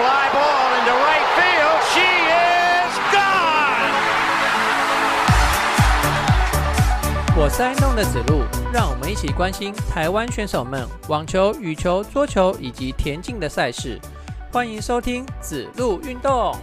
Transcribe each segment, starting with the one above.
fly ball into right field. She is gone. 我是爱弄的子路，让我们一起关心台湾选手们网球、羽球、桌球以及田径的赛事。欢迎收听子路运动。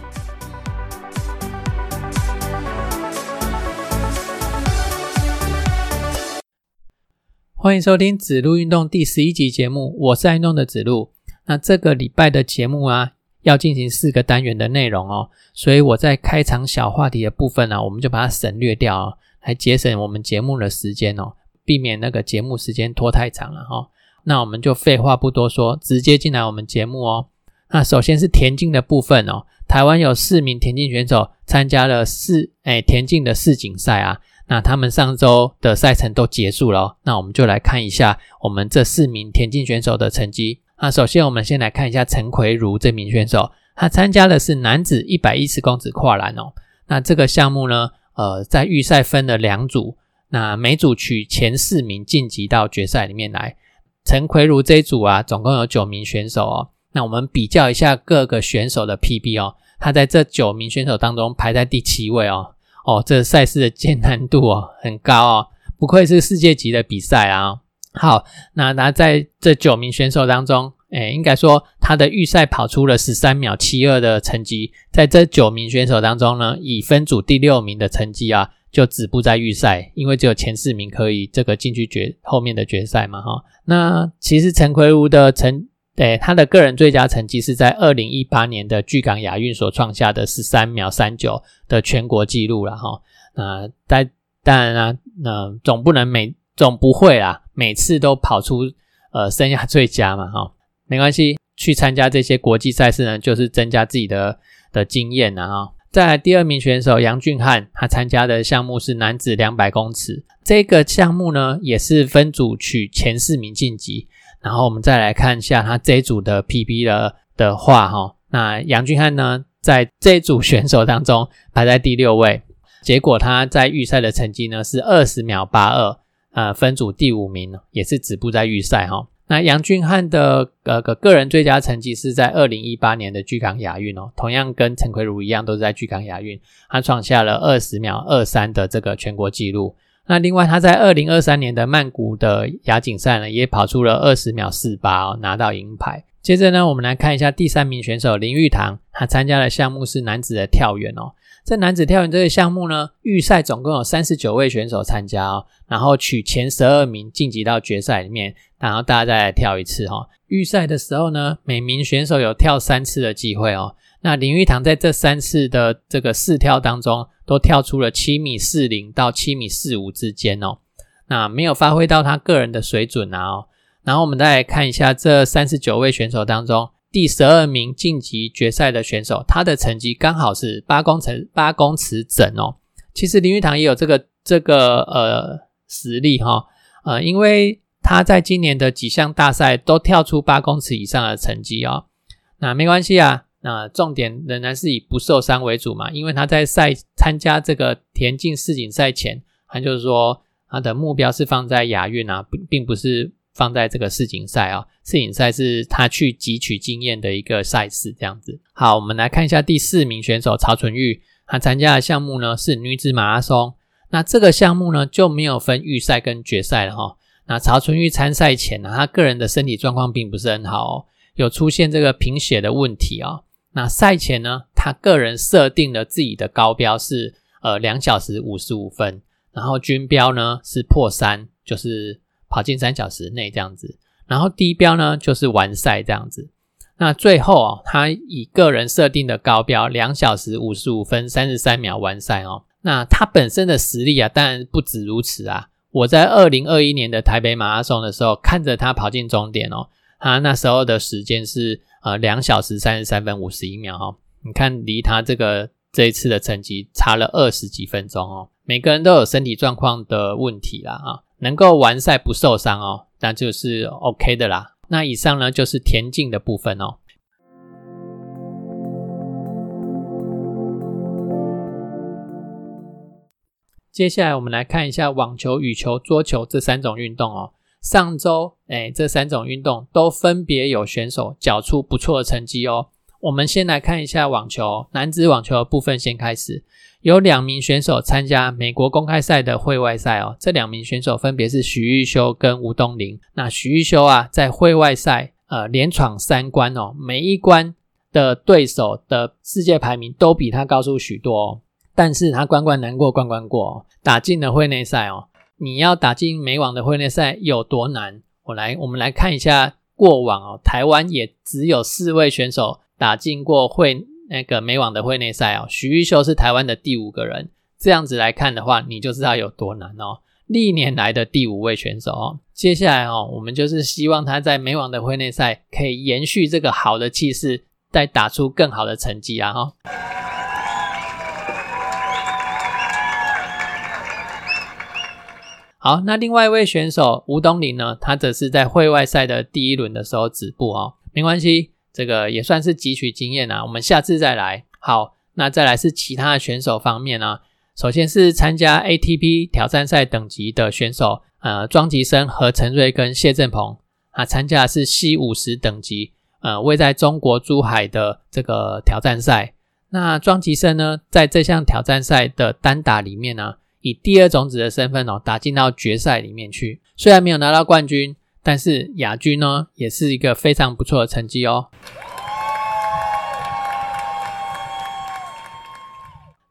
欢迎收听子路运动第十一集节目，我是爱弄的子路。那这个礼拜的节目啊，要进行四个单元的内容哦，所以我在开场小话题的部分呢，我们就把它省略掉哦，来节省我们节目的时间哦，避免那个节目时间拖太长了哈。那我们就废话不多说，直接进来我们节目哦。那首先是田径的部分哦，台湾有四名田径选手参加了世哎田径的世锦赛啊。那他们上周的赛程都结束了，那我们就来看一下我们这四名田径选手的成绩。那首先我们先来看一下陈奎如这名选手，他参加的是男子一百一十公尺跨栏哦。那这个项目呢，呃，在预赛分了两组，那每组取前四名晋级到决赛里面来。陈奎如这一组啊，总共有九名选手哦。那我们比较一下各个选手的 PB 哦，他在这九名选手当中排在第七位哦。哦，这赛事的艰难度哦很高哦，不愧是世界级的比赛啊！好，那那在这九名选手当中，哎，应该说他的预赛跑出了十三秒七二的成绩，在这九名选手当中呢，以分组第六名的成绩啊，就止步在预赛，因为只有前四名可以这个进去决后面的决赛嘛，哈。那其实陈奎如的成哎他的个人最佳成绩是在二零一八年的巨港亚运所创下的十三秒三九的全国纪录了哈。那但当然啊，那总不能每总不会啦，每次都跑出呃生涯最佳嘛哈。没关系，去参加这些国际赛事呢，就是增加自己的的经验了哈。再来第二名选手杨俊翰，他参加的项目是男子两百公尺，这个项目呢也是分组取前四名晋级。然后我们再来看一下他这一组的 PB 的的话，哈，那杨俊翰呢，在这一组选手当中排在第六位，结果他在预赛的成绩呢是二十秒八二，呃，分组第五名，也是止步在预赛，哈。那杨俊翰的呃个个人最佳成绩是在二零一八年的巨港亚运哦，同样跟陈奎如一样，都是在巨港亚运，他创下了二十秒二三的这个全国纪录。那另外，他在二零二三年的曼谷的亚锦赛呢，也跑出了二十秒四八哦，拿到银牌。接着呢，我们来看一下第三名选手林玉堂，他参加的项目是男子的跳远哦。在男子跳远这个项目呢，预赛总共有三十九位选手参加哦，然后取前十二名晋级到决赛里面，然后大家再来跳一次哈。预赛的时候呢，每名选手有跳三次的机会哦。那林玉堂在这三次的这个试跳当中，都跳出了七米四零到七米四五之间哦，那没有发挥到他个人的水准啊哦。然后我们再来看一下这三十九位选手当中，第十二名晋级决赛的选手，他的成绩刚好是八公尺八公尺整哦。其实林玉堂也有这个这个呃实力哈，呃，因为他在今年的几项大赛都跳出八公尺以上的成绩哦。那没关系啊。那重点仍然是以不受伤为主嘛，因为他在赛参加这个田径世锦赛前，他就是说他的目标是放在亚运啊，并并不是放在这个世锦赛啊。世锦赛是他去汲取经验的一个赛事，这样子。好，我们来看一下第四名选手曹纯玉，他参加的项目呢是女子马拉松。那这个项目呢就没有分预赛跟决赛了哈。那曹春玉参赛前呢，他个人的身体状况并不是很好哦，有出现这个贫血的问题啊。那赛前呢，他个人设定了自己的高标是呃两小时五十五分，然后均标呢是破三，就是跑进三小时内这样子，然后低标呢就是完赛这样子。那最后啊，他以个人设定的高标两小时五十五分三十三秒完赛哦。那他本身的实力啊，当然不止如此啊。我在二零二一年的台北马拉松的时候，看着他跑进终点哦，他那时候的时间是。呃，两小时三十三分五十一秒哈，你看离他这个这一次的成绩差了二十几分钟哦。每个人都有身体状况的问题啦啊，能够完赛不受伤哦，那就是 OK 的啦。那以上呢就是田径的部分哦。接下来我们来看一下网球、羽球、桌球这三种运动哦。上周，哎，这三种运动都分别有选手缴出不错的成绩哦。我们先来看一下网球，男子网球的部分先开始。有两名选手参加美国公开赛的会外赛哦，这两名选手分别是许玉修跟吴东林。那许玉修啊，在会外赛呃连闯三关哦，每一关的对手的世界排名都比他高出许多哦。但是他关关难过关关过，打进了会内赛哦。你要打进美网的会内赛有多难？我来，我们来看一下过往哦，台湾也只有四位选手打进过会。那个美网的会内赛哦，徐玉秀是台湾的第五个人。这样子来看的话，你就知道有多难哦。历年来的第五位选手哦，接下来哦，我们就是希望他在美网的会内赛可以延续这个好的气势，再打出更好的成绩啊！哈。好，那另外一位选手吴东林呢，他则是在会外赛的第一轮的时候止步哦，没关系。这个也算是汲取经验啊，我们下次再来。好，那再来是其他的选手方面呢？首先是参加 ATP 挑战赛等级的选手，呃，庄吉生、和陈瑞跟谢振鹏啊，参加的是 C 五十等级，呃，位在中国珠海的这个挑战赛。那庄吉生呢，在这项挑战赛的单打里面呢，以第二种子的身份哦，打进到决赛里面去，虽然没有拿到冠军。但是亚军呢，也是一个非常不错的成绩哦。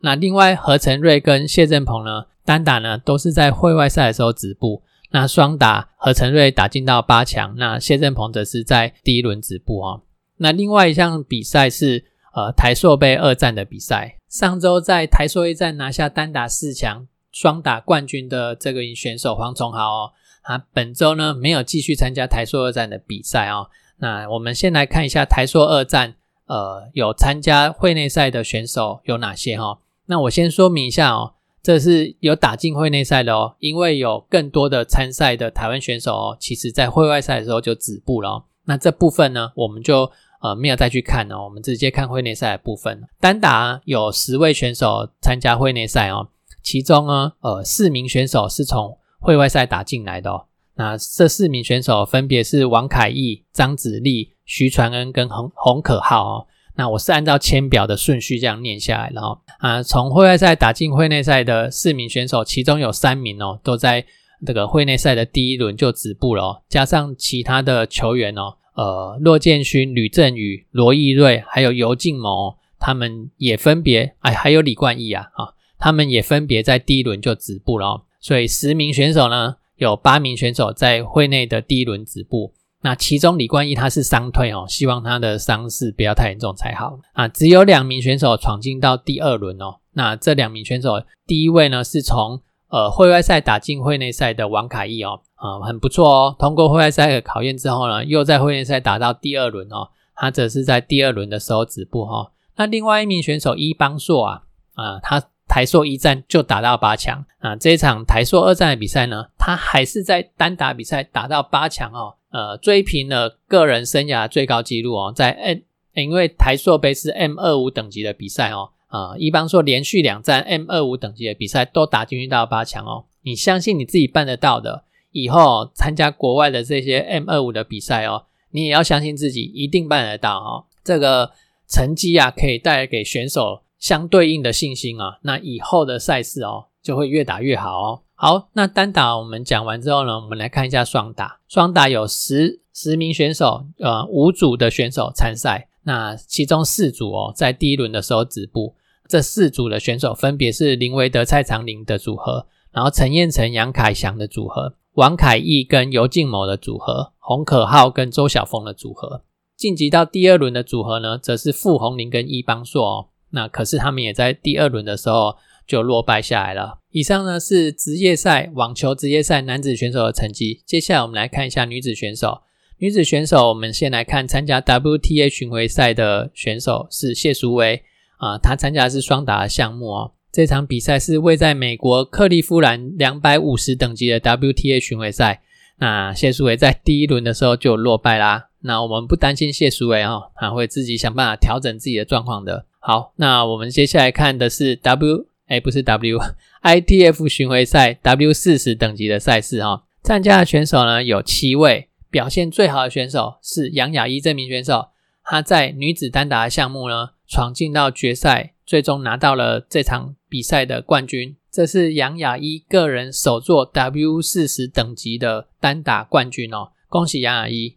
那另外何成瑞跟谢振鹏呢，单打呢都是在会外赛的时候止步。那双打何成瑞打进到八强，那谢振鹏则是在第一轮止步哦。那另外一项比赛是呃台硕杯二战的比赛，上周在台硕一战拿下单打四强、双打冠军的这个选手黄崇豪哦。啊，本周呢没有继续参加台硕二战的比赛哦。那我们先来看一下台硕二战，呃，有参加会内赛的选手有哪些哈？那我先说明一下哦，这是有打进会内赛的哦，因为有更多的参赛的台湾选手哦，其实在会外赛的时候就止步了。那这部分呢，我们就呃没有再去看哦，我们直接看会内赛的部分。单打有十位选手参加会内赛哦，其中呢，呃，四名选手是从会外赛打进来的哦，那这四名选手分别是王凯毅、张子立、徐传恩跟洪洪可浩哦。那我是按照签表的顺序这样念下来了哦。啊，从会外赛打进会内赛的四名选手，其中有三名哦，都在这个会内赛的第一轮就止步了。加上其他的球员哦，呃，骆建勋、吕振宇、罗义瑞，还有尤敬谋，他们也分别哎，还有李冠毅啊，啊，他们也分别在第一轮就止步了哦。所以十名选手呢，有八名选手在会内的第一轮止步。那其中李冠毅他是伤退哦，希望他的伤势不要太严重才好啊。只有两名选手闯进到第二轮哦。那这两名选手，第一位呢是从呃会外赛打进会内赛的王凯毅哦，啊很不错哦。通过会外赛的考验之后呢，又在会内赛打到第二轮哦，他则是在第二轮的时候止步哈。那另外一名选手伊邦硕啊，啊他。台硕一战就打到八强啊！这一场台硕二战的比赛呢，他还是在单打比赛打到八强哦，呃，追平了个人生涯最高纪录哦，在 N，因为台硕杯是 M 二五等级的比赛哦，啊，一般说连续两战 M 二五等级的比赛都打进去到八强哦，你相信你自己办得到的，以后参加国外的这些 M 二五的比赛哦，你也要相信自己一定办得到哦，这个成绩啊，可以带给选手。相对应的信心啊，那以后的赛事哦就会越打越好哦。好，那单打我们讲完之后呢，我们来看一下双打。双打有十十名选手，呃，五组的选手参赛。那其中四组哦，在第一轮的时候止步。这四组的选手分别是林维德、蔡长林的组合，然后陈彦成、杨凯翔的组合，王凯毅跟尤静某的组合，洪可浩跟周晓峰的组合。晋级到第二轮的组合呢，则是傅红林跟易邦硕哦。那可是他们也在第二轮的时候就落败下来了。以上呢是职业赛网球职业赛男子选手的成绩。接下来我们来看一下女子选手。女子选手，我们先来看参加 WTA 巡回赛的选手是谢淑薇啊，她参加的是双打的项目哦。这场比赛是位在美国克利夫兰两百五十等级的 WTA 巡回赛。那谢淑薇在第一轮的时候就落败啦。那我们不担心谢淑薇哦，她会自己想办法调整自己的状况的。好，那我们接下来看的是 W，哎，不是 W，ITF 巡回赛 W 四十等级的赛事哈。参加的选手呢有七位，表现最好的选手是杨雅一这名选手她在女子单打的项目呢闯进到决赛，最终拿到了这场比赛的冠军。这是杨雅一个人首座 W 四十等级的单打冠军哦，恭喜杨雅一！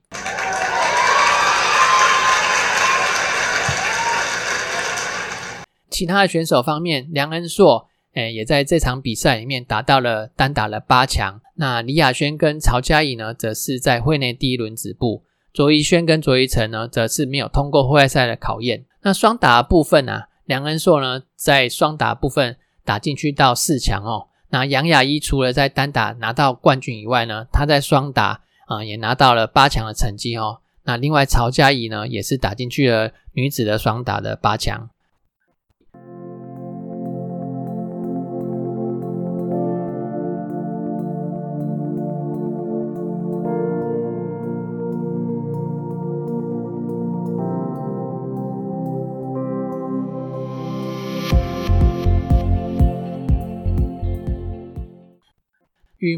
其他的选手方面，梁恩硕，诶，也在这场比赛里面达到了单打了八强。那李亚轩跟曹嘉怡呢，则是在会内第一轮止步。卓一轩跟卓一成呢，则是没有通过户外赛的考验。那双打部分啊，梁恩硕呢，在双打部分打进去到四强哦。那杨雅一除了在单打拿到冠军以外呢，他在双打啊也拿到了八强的成绩哦。那另外曹嘉怡呢，也是打进去了女子的双打的八强。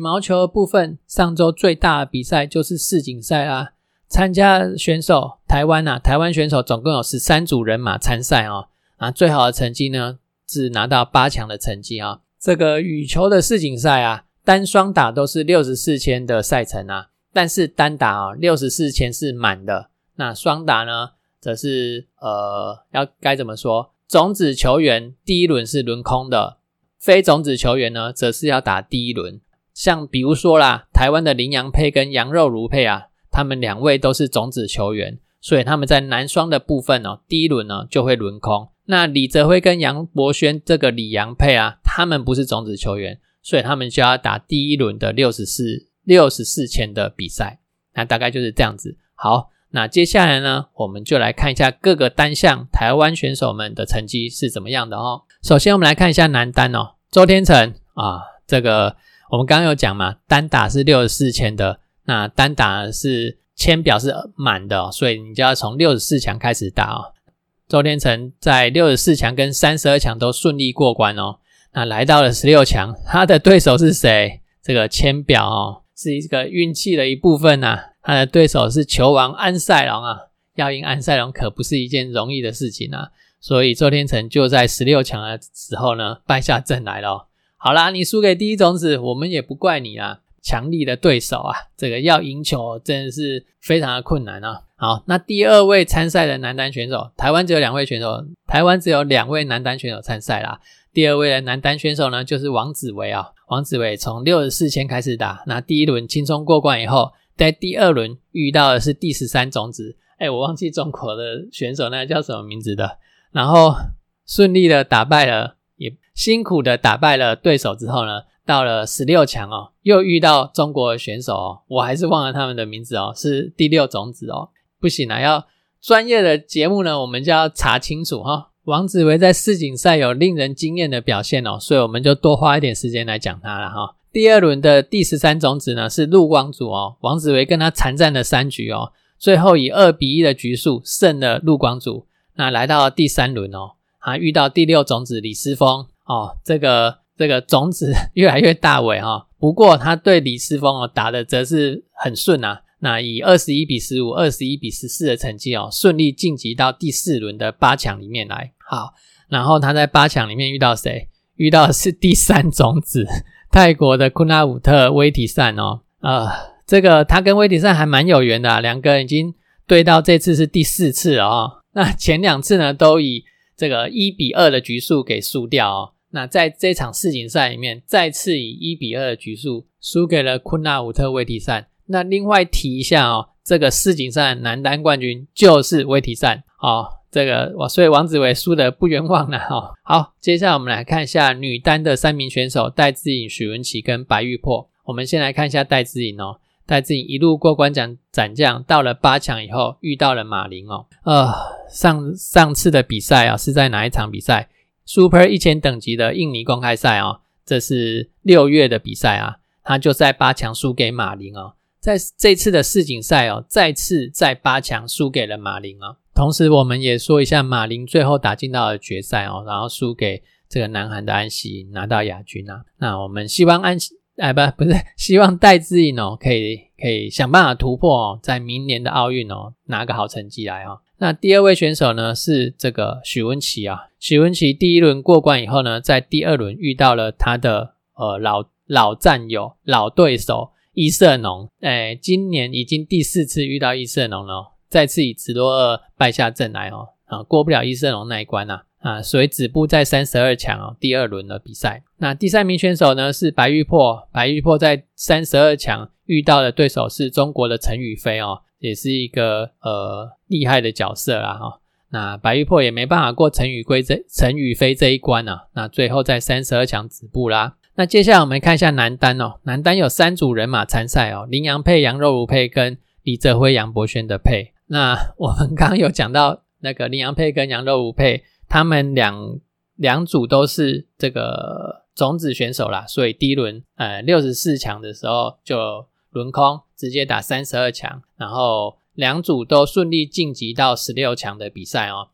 羽毛球的部分，上周最大的比赛就是世锦赛啦。参加选手，台湾呐，台湾选手总共有十三组人马参赛哦。啊，最好的成绩呢是拿到八强的成绩啊。这个羽球的世锦赛啊，单双打都是六十四千的赛程啊，但是单打啊六十四千是满的。那双打呢，则是呃，要该怎么说？种子球员第一轮是轮空的，非种子球员呢，则是要打第一轮。像比如说啦，台湾的林洋配跟羊肉如配啊，他们两位都是种子球员，所以他们在男双的部分哦，第一轮呢就会轮空。那李泽辉跟杨博轩这个李杨配啊，他们不是种子球员，所以他们就要打第一轮的六十四六十四千的比赛。那大概就是这样子。好，那接下来呢，我们就来看一下各个单项台湾选手们的成绩是怎么样的哦。首先我们来看一下男单哦，周天成啊，这个。我们刚刚有讲嘛，单打是六十四千的，那单打是签表是满的，所以你就要从六十四强开始打哦。周天成在六十四强跟三十二强都顺利过关哦，那来到了十六强，他的对手是谁？这个签表哦，是一个运气的一部分呐。他的对手是球王安塞龙啊，要赢安塞龙可不是一件容易的事情啊，所以周天成就在十六强的时候呢败下阵来了。好啦，你输给第一种子，我们也不怪你啦。强力的对手啊，这个要赢球真的是非常的困难啊。好，那第二位参赛的男单选手，台湾只有两位选手，台湾只有两位男单选手参赛啦。第二位的男单选手呢，就是王子维啊。王子维从六十四千开始打，那第一轮轻松过关以后，在第二轮遇到的是第十三种子，哎，我忘记中国的选手那叫什么名字的，然后顺利的打败了。也辛苦的打败了对手之后呢，到了十六强哦，又遇到中国选手哦，我还是忘了他们的名字哦，是第六种子哦，不行啊，要专业的节目呢，我们就要查清楚哈。王子维在世锦赛有令人惊艳的表现哦，所以我们就多花一点时间来讲他了哈。第二轮的第十三种子呢是陆光祖哦，王子维跟他缠战了三局哦，最后以二比一的局数胜了陆光祖，那来到第三轮哦。啊，遇到第六种子李思峰哦，这个这个种子 越来越大尾哈。不过他对李思峰哦打的则是很顺啊。那以二十一比十五、二十一比十四的成绩哦，顺利晋级到第四轮的八强里面来。好，然后他在八强里面遇到谁？遇到是第三种子 泰国的库纳武特威提善哦。呃，这个他跟威提善还蛮有缘的，两个人已经对到这次是第四次了哦。那前两次呢都以这个一比二的局数给输掉哦，那在这场世锦赛里面，再次以一比二的局数输给了昆纳武特威提善。那另外提一下哦，这个世锦赛男单冠军就是威提善哦，这个我所以王子维输的不冤枉了哈。好，接下来我们来看一下女单的三名选手戴资颖、许文琪跟白玉珀。我们先来看一下戴资颖哦。戴资颖一路过关斩斩将，到了八强以后遇到了马林哦。呃，上上次的比赛啊是在哪一场比赛？Super 一千等级的印尼公开赛哦，这是六月的比赛啊，他就在八强输给马林哦。在这次的世锦赛哦，再次在八强输给了马林哦。同时，我们也说一下马林最后打进到了决赛哦，然后输给这个南韩的安西拿到亚军啊。那我们希望安。哎，不，不是，希望戴志颖哦，可以可以想办法突破哦，在明年的奥运哦拿个好成绩来哦。那第二位选手呢是这个许文琪啊，许文琪第一轮过关以后呢，在第二轮遇到了他的呃老老战友、老对手伊瑟农，哎，今年已经第四次遇到伊瑟农了，再次以直落二败下阵来哦，啊，过不了伊瑟农那一关呐。啊，啊所以止步在三十二强哦，第二轮的比赛。那第三名选手呢是白玉珀，白玉珀在三十二强遇到的对手是中国的陈雨飞哦，也是一个呃厉害的角色啦哈。那白玉珀也没办法过陈雨菲这陈雨飞这一关啊，那最后在三十二强止步啦。那接下来我们看一下男单哦，男单有三组人马参赛哦，林洋配、杨肉如配跟李泽辉、杨博轩的配。那我们刚刚有讲到那个林洋配跟杨肉如配。他们两两组都是这个种子选手啦，所以第一轮呃六十四强的时候就轮空，直接打三十二强，然后两组都顺利晋级到十六强的比赛哦。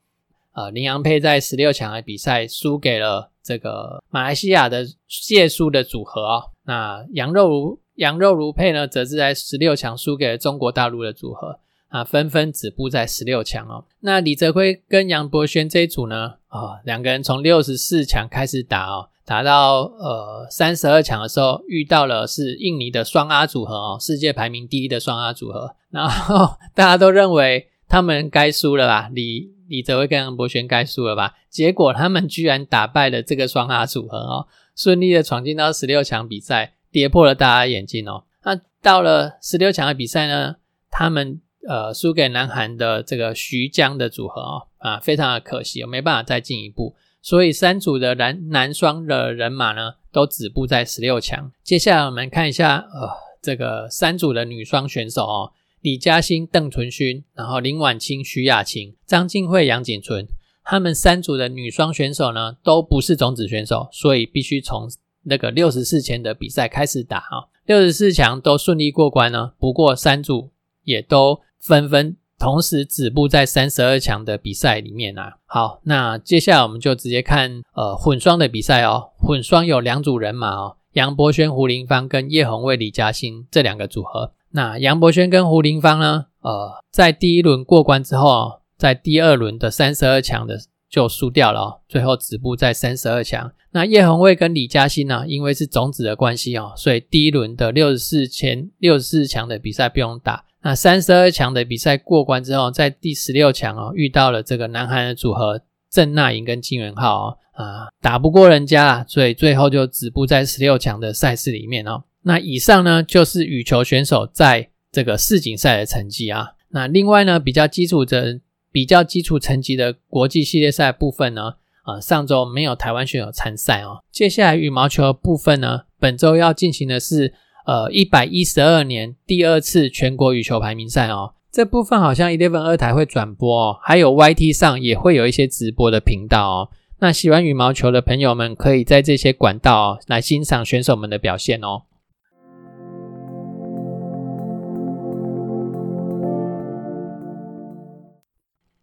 呃，林洋配在十六强的比赛输给了这个马来西亚的谢淑的组合哦。那羊肉如羊肉如配呢，则是在十六强输给了中国大陆的组合。啊，纷纷止步在十六强哦。那李泽辉跟杨博轩这一组呢，啊，两个人从六十四强开始打哦，打到呃三十二强的时候，遇到了是印尼的双阿组合哦，世界排名第一的双阿组合。然后 大家都认为他们该输了吧？李李泽辉跟杨博轩该输了吧？结果他们居然打败了这个双阿组合哦，顺利的闯进到十六强比赛，跌破了大家眼镜哦。那到了十六强的比赛呢，他们。呃，输给南韩的这个徐江的组合哦，啊，非常的可惜，没办法再进一步。所以三组的男男双的人马呢，都止步在十六强。接下来我们看一下，呃，这个三组的女双选手哦，李嘉欣、邓淳勋，然后林婉清、徐雅琴、张静慧、杨景纯，他们三组的女双选手呢，都不是种子选手，所以必须从那个六十四强的比赛开始打哈。六十四强都顺利过关呢，不过三组也都。纷纷同时止步在三十二强的比赛里面啊。好，那接下来我们就直接看呃混双的比赛哦。混双有两组人马哦，杨博轩、胡林芳跟叶红卫、李嘉欣这两个组合。那杨博轩跟胡林芳呢，呃，在第一轮过关之后，在第二轮的三十二强的就输掉了哦，最后止步在三十二强。那叶红卫跟李嘉欣呢，因为是种子的关系哦，所以第一轮的六十四前六十四强的比赛不用打。那三十二强的比赛过关之后，在第十六强哦，遇到了这个南韩的组合郑娜颖跟金元浩哦，啊，打不过人家啊，所以最后就止步在十六强的赛事里面哦。那以上呢就是羽球选手在这个世锦赛的成绩啊。那另外呢，比较基础的、比较基础层级的国际系列赛部分呢，啊，上周没有台湾选手参赛哦。接下来羽毛球部分呢，本周要进行的是。呃，一百一十二年第二次全国羽球排名赛哦，这部分好像 Eleven 二台会转播哦，还有 YT 上也会有一些直播的频道哦。那喜欢羽毛球的朋友们，可以在这些管道来欣赏选手们的表现哦。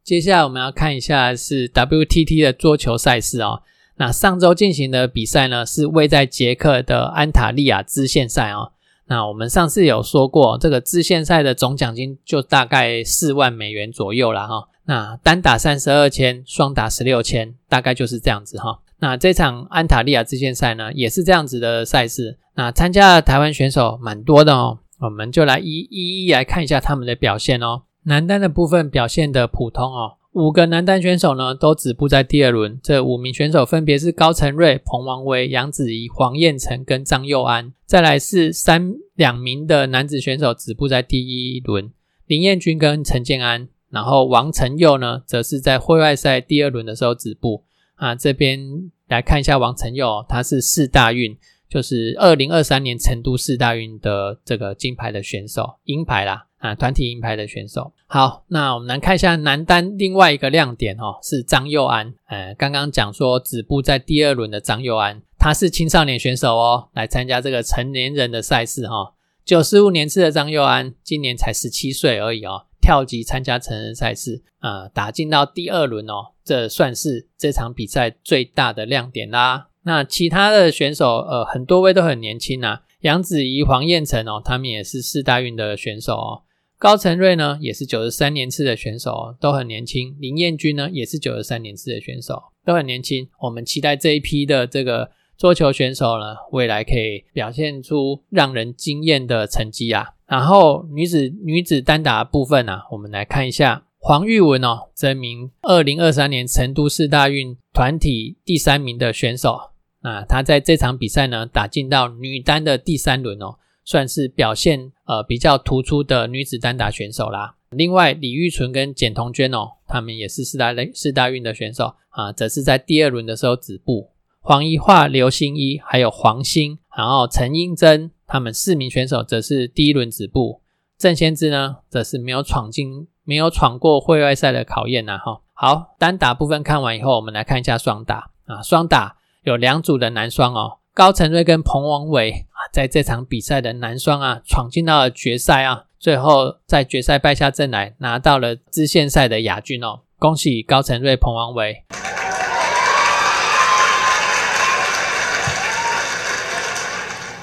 接下来我们要看一下是 WTT 的桌球赛事哦。那上周进行的比赛呢，是位在捷克的安塔利亚支线赛哦。那我们上次有说过，这个支线赛的总奖金就大概四万美元左右了哈。那单打三十二千，双打十六千，大概就是这样子哈。那这场安塔利亚支线赛呢，也是这样子的赛事。那参加的台湾选手蛮多的哦，我们就来一一一来看一下他们的表现哦。男单的部分表现的普通哦。五个男单选手呢，都止步在第二轮。这五名选手分别是高成瑞、彭王威、杨子怡、黄彦成跟张佑安。再来是三两名的男子选手止步在第一轮，林彦君跟陈建安。然后王成佑呢，则是在户外赛第二轮的时候止步。啊，这边来看一下王成佑，他是四大运，就是二零二三年成都四大运的这个金牌的选手，银牌啦。啊，团体银牌的选手。好，那我们来看一下男单另外一个亮点哦，是张佑安。呃，刚刚讲说止步在第二轮的张佑安，他是青少年选手哦，来参加这个成年人的赛事哈。九十五年次的张佑安，今年才十七岁而已哦，跳级参加成人赛事啊，打进到第二轮哦，这算是这场比赛最大的亮点啦。那其他的选手，呃，很多位都很年轻啊，杨子怡、黄彦成哦，他们也是四大运的选手哦。高成瑞呢也是九十三年次的选手哦，都很年轻。林彦君呢也是九十三年次的选手，都很年轻。我们期待这一批的这个桌球选手呢，未来可以表现出让人惊艳的成绩啊。然后女子女子单打部分呢，我们来看一下黄玉文哦，这名二零二三年成都市大运团体第三名的选手。啊，她在这场比赛呢，打进到女单的第三轮哦，算是表现呃比较突出的女子单打选手啦。另外，李玉纯跟简彤娟哦，他们也是四大类四大运的选手啊，则是在第二轮的时候止步。黄一桦、刘欣一还有黄兴，然后陈英珍，他们四名选手则是第一轮止步。郑先知呢，则是没有闯进，没有闯过会外赛的考验呐。哈，好，单打部分看完以后，我们来看一下双打啊，双打。有两组的男双哦，高承瑞跟彭王伟，在这场比赛的男双啊，闯进到了决赛啊，最后在决赛败下阵来，拿到了支线赛的亚军哦，恭喜高成瑞、彭王维。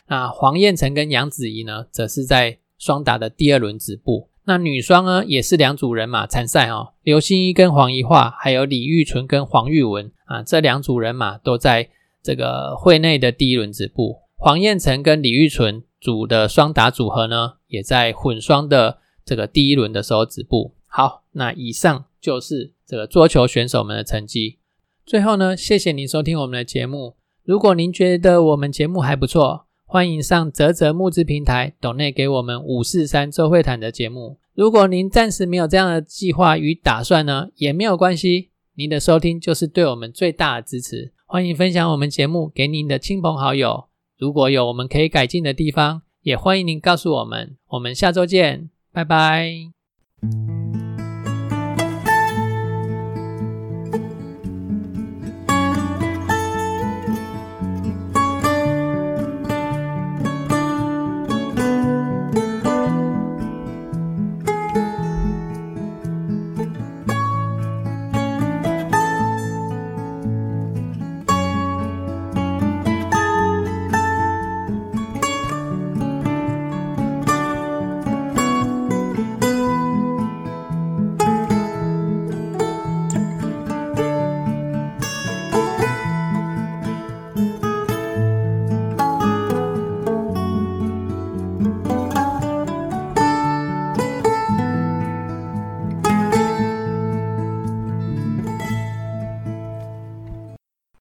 那黄燕成跟杨子怡呢，则是在双打的第二轮止步。那女双呢，也是两组人马参赛哦，刘欣怡跟黄怡桦，还有李玉纯跟黄玉文啊，这两组人马都在这个会内的第一轮止步。黄燕成跟李玉纯组的双打组合呢，也在混双的这个第一轮的时候止步。好，那以上就是这个桌球选手们的成绩。最后呢，谢谢您收听我们的节目。如果您觉得我们节目还不错，欢迎上泽泽募资平台，董内给我们五四三周会谈的节目。如果您暂时没有这样的计划与打算呢，也没有关系。您的收听就是对我们最大的支持。欢迎分享我们节目给您的亲朋好友。如果有我们可以改进的地方，也欢迎您告诉我们。我们下周见，拜拜。